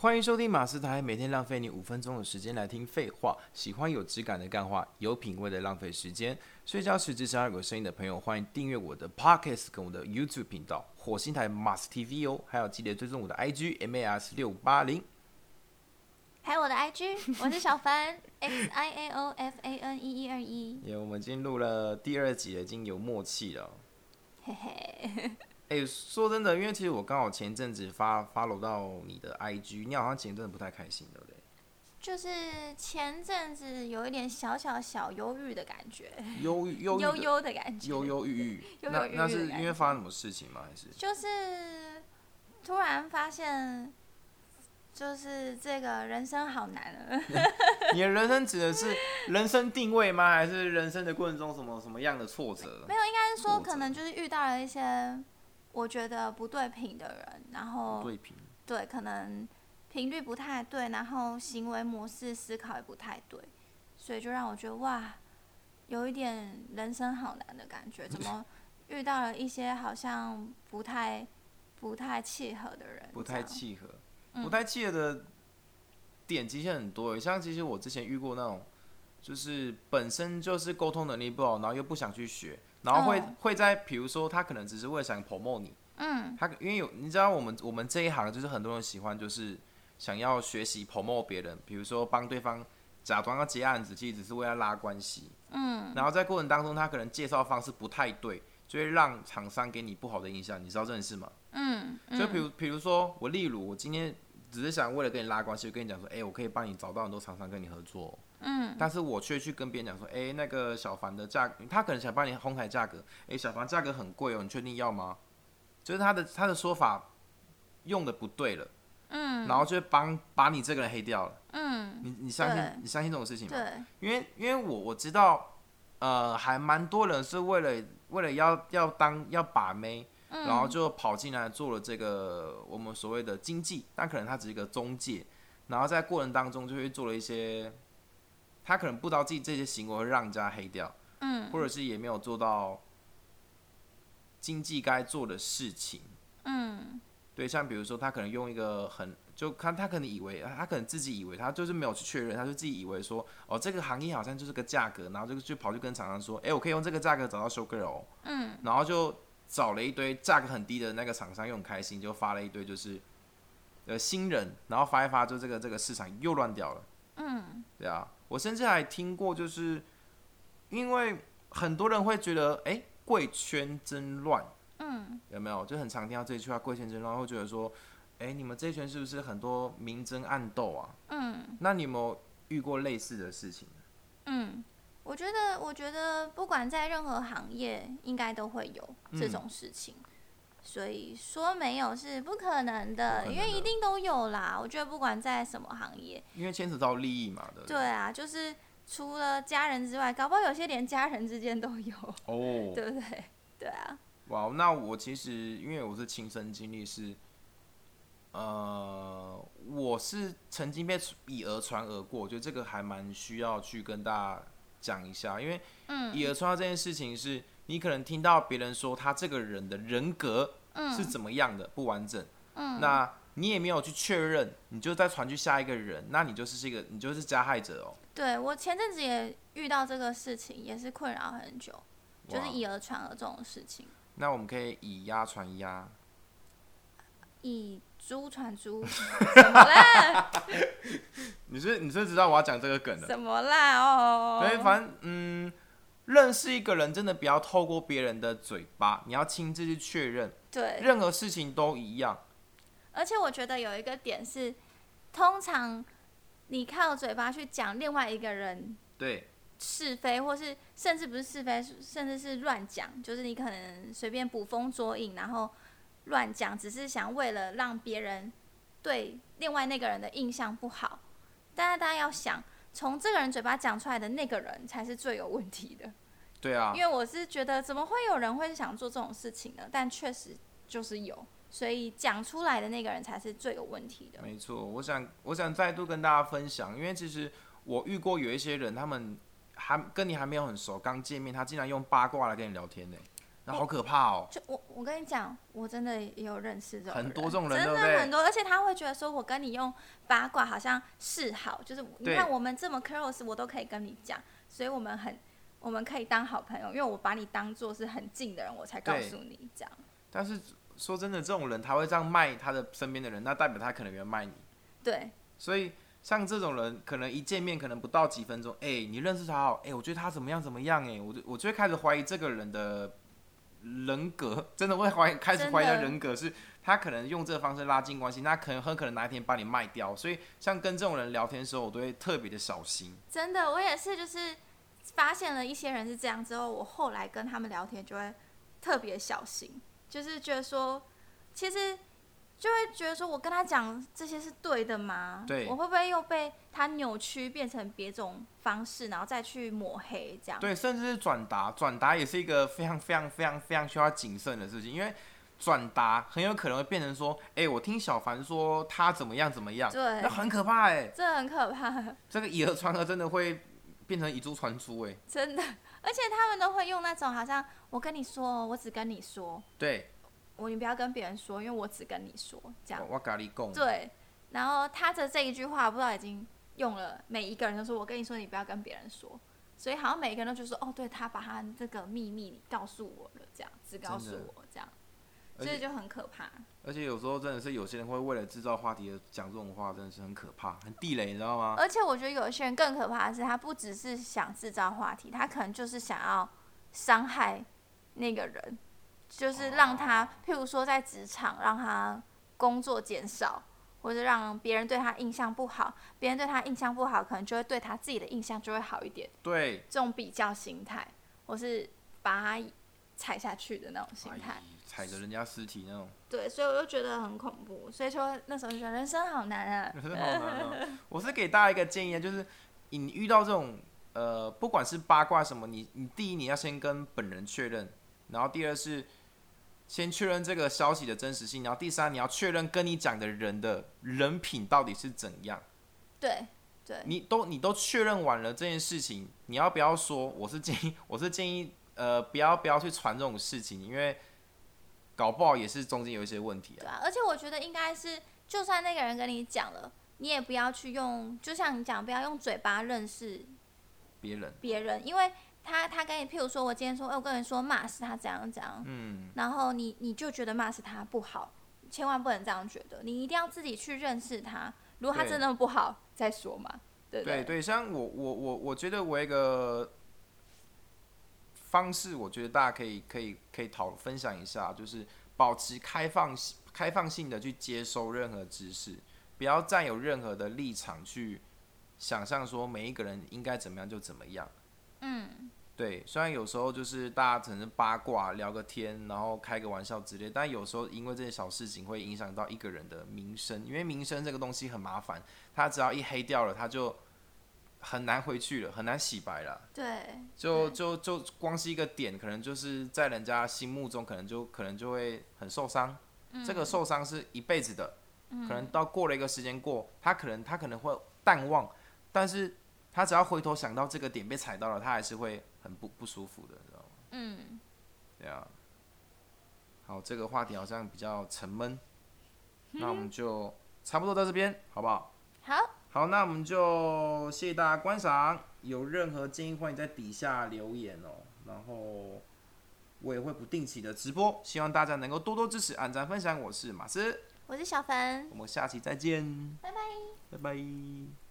欢迎收听马斯台，每天浪费你五分钟的时间来听废话。喜欢有质感的干话，有品味的浪费时间。睡觉时只想要有声音的朋友，欢迎订阅我的 Podcast 跟我的 YouTube 频道火星台 Mars TV 哦。还有记得追踪我的 IG MAS 六八零。还有我的 IG，我是小凡 X I A O F A N 一一二一。耶，我们已经录了第二集了，已经有默契了。嘿嘿。哎，说真的，因为其实我刚好前一阵子发 follow 到你的 IG，你好像前阵子不太开心，对不对？就是前阵子有一点小小小忧郁的感觉，忧忧忧忧的感觉，忧忧郁郁。那那是因为发生什么事情吗？还是就是突然发现，就是这个人生好难啊！你的人生指的是人生定位吗？还是人生的过程中什么什么样的挫折？没有，应该是说可能就是遇到了一些。我觉得不对频的人，然后对可能频率不太对，然后行为模式思考也不太对，所以就让我觉得哇，有一点人生好难的感觉。怎么 遇到了一些好像不太不太契合的人？不太契合，不太契合的点其实很多。像其实我之前遇过那种，就是本身就是沟通能力不好，然后又不想去学。然后会会在，比如说他可能只是为了想 promote 你，嗯，他因为有你知道我们我们这一行就是很多人喜欢就是想要学习 promote 别人，比如说帮对方假装要接案子，其实只是为了拉关系，嗯，然后在过程当中他可能介绍方式不太对，就会让厂商给你不好的印象，你知道这件事吗？嗯，就比如比如说我例如我今天只是想为了跟你拉关系，跟你讲说，哎，我可以帮你找到很多厂商跟你合作。嗯，但是我却去跟别人讲说，哎，那个小凡的价，他可能想帮你哄抬价格，哎，小凡价格很贵哦，你确定要吗？就是他的他的说法用的不对了，嗯，然后就帮把你这个人黑掉了，嗯，你你相信你相信这种事情吗？对，因为因为我我知道，呃，还蛮多人是为了为了要要当要把妹，然后就跑进来做了这个我们所谓的经济，但可能他只是一个中介，然后在过程当中就会做了一些。他可能不知道自己这些行为会让人家黑掉，嗯，或者是也没有做到经济该做的事情，嗯，对，像比如说他可能用一个很就看他可能以为他可能自己以为他就是没有去确认，他就自己以为说哦这个行业好像就是个价格，然后就就跑去跟厂商说，哎，我可以用这个价格找到 show girl，嗯，然后就找了一堆价格很低的那个厂商，又很开心，就发了一堆就是呃新人，然后发一发，就这个这个市场又乱掉了，嗯，对啊。我甚至还听过，就是因为很多人会觉得，哎，贵圈真乱，嗯，有没有？就很常听到这句话，贵圈真乱，会觉得说，哎，你们这一圈是不是很多明争暗斗啊？嗯，那你有没有遇过类似的事情？嗯，我觉得，我觉得不管在任何行业，应该都会有这种事情。所以说没有是不可能的，因为一定都有啦。我觉得不管在什么行业，因为牵扯到利益嘛对。对啊，就是除了家人之外，搞不好有些连家人之间都有哦，对不对？对啊。哇，那我其实因为我是亲身经历是，呃，我是曾经被以讹传讹过，我觉得这个还蛮需要去跟大家讲一下，因为以讹传讹这件事情是。你可能听到别人说他这个人的人格是怎么样的不完整，嗯，那你也没有去确认，你就再传去下一个人，那你就是这个你就是加害者哦。对我前阵子也遇到这个事情，也是困扰很久，就是以讹传讹这种事情。那我们可以以鸭传鸭，以猪传猪，怎么啦？你是你是知道我要讲这个梗的？怎么啦？哦，对，反正嗯。认识一个人，真的不要透过别人的嘴巴，你要亲自去确认。对，任何事情都一样。而且我觉得有一个点是，通常你靠嘴巴去讲另外一个人对是非，或是甚至不是是非，甚至是乱讲，就是你可能随便捕风捉影，然后乱讲，只是想为了让别人对另外那个人的印象不好。但是大家要想。从这个人嘴巴讲出来的那个人才是最有问题的。对啊，因为我是觉得怎么会有人会想做这种事情呢？但确实就是有，所以讲出来的那个人才是最有问题的。没错，我想我想再度跟大家分享，因为其实我遇过有一些人，他们还跟你还没有很熟，刚见面，他竟然用八卦来跟你聊天呢。那好可怕哦。就我我跟你讲，我真的也有认识这种很多这种人，真的很多，而且他会觉得说，我跟你用八卦好像示好，就是你看我们这么 close，我都可以跟你讲，所以我们很我们可以当好朋友，因为我把你当做是很近的人，我才告诉你这样。但是说真的，这种人他会这样卖他的身边的人，那代表他可能原卖你。对。所以像这种人，可能一见面可能不到几分钟，哎，你认识他哦，哎，我觉得他怎么样怎么样，哎，我就我就会开始怀疑这个人的人格，真的会怀开始怀疑他人格，是他可能用这个方式拉近关系，那可能很可能哪一天把你卖掉。所以像跟这种人聊天的时候，我都会特别的小心。真的，我也是，就是发现了一些人是这样之后，我后来跟他们聊天就会特别小心。就是觉得说，其实就会觉得说，我跟他讲这些是对的吗？对，我会不会又被他扭曲，变成别种方式，然后再去抹黑这样？对，甚至是转达，转达也是一个非常非常非常非常需要谨慎的事情，因为转达很有可能会变成说，哎，我听小凡说他怎么样怎么样，对，那很可怕哎，这很可怕，这个以讹传讹真的会变成以诛传珠哎，真的。而且他们都会用那种好像我跟你说，我只跟你说，对，我你不要跟别人说，因为我只跟你说这样。对，然后他的这一句话不知道已经用了每一个人都说，我跟你说，你不要跟别人说，所以好像每一个人都就说，哦，对他把他这个秘密告诉我了，这样只告诉我这样。所以就很可怕。而且有时候真的是有些人会为了制造话题而讲这种话，真的是很可怕，很地雷，你知道吗？而且我觉得有些人更可怕的是，他不只是想制造话题，他可能就是想要伤害那个人，就是让他，譬如说在职场让他工作减少，或者让别人对他印象不好，别人对他印象不好，可能就会对他自己的印象就会好一点。对，这种比较心态，我是把他踩下去的那种心态。踩着人家尸体那种，对，所以我就觉得很恐怖。所以说那时候就觉得人生好难啊，人生好难啊。我是给大家一个建议，就是你遇到这种呃，不管是八卦什么，你你第一你要先跟本人确认，然后第二是先确认这个消息的真实性，然后第三你要确认跟你讲的人的人品到底是怎样。对对，你都你都确认完了这件事情，你要不要说？我是建议，我是建议呃，不要不要去传这种事情，因为。搞不好也是中间有一些问题啊。对啊，而且我觉得应该是，就算那个人跟你讲了，你也不要去用，就像你讲，不要用嘴巴认识别人。别人，因为他他跟你，譬如说我今天说，哎，我跟你说骂死他怎样怎样，嗯，然后你你就觉得骂死他不好，千万不能这样觉得，你一定要自己去认识他。如果他真的不好，再说嘛。对对对，像我我我我觉得我一个。方式，我觉得大家可以可以可以讨分享一下，就是保持开放开放性的去接收任何知识，不要占有任何的立场去想象说每一个人应该怎么样就怎么样。嗯，对，虽然有时候就是大家可能八卦聊个天，然后开个玩笑之类，但有时候因为这些小事情会影响到一个人的名声，因为名声这个东西很麻烦，他只要一黑掉了，他就。很难回去了，很难洗白了。对，就就就光是一个点，可能就是在人家心目中，可能就可能就会很受伤。这个受伤是一辈子的，可能到过了一个时间过，他可能他可能会淡忘，但是他只要回头想到这个点被踩到了，他还是会很不不舒服的，知道吗？嗯，对啊。好，这个话题好像比较沉闷，那我们就差不多到这边，好不好？好。好，那我们就谢谢大家观赏。有任何建议，欢迎在底下留言哦。然后我也会不定期的直播，希望大家能够多多支持、按赞、分享。我是马斯，我是小凡，我们下期再见，拜拜，拜拜。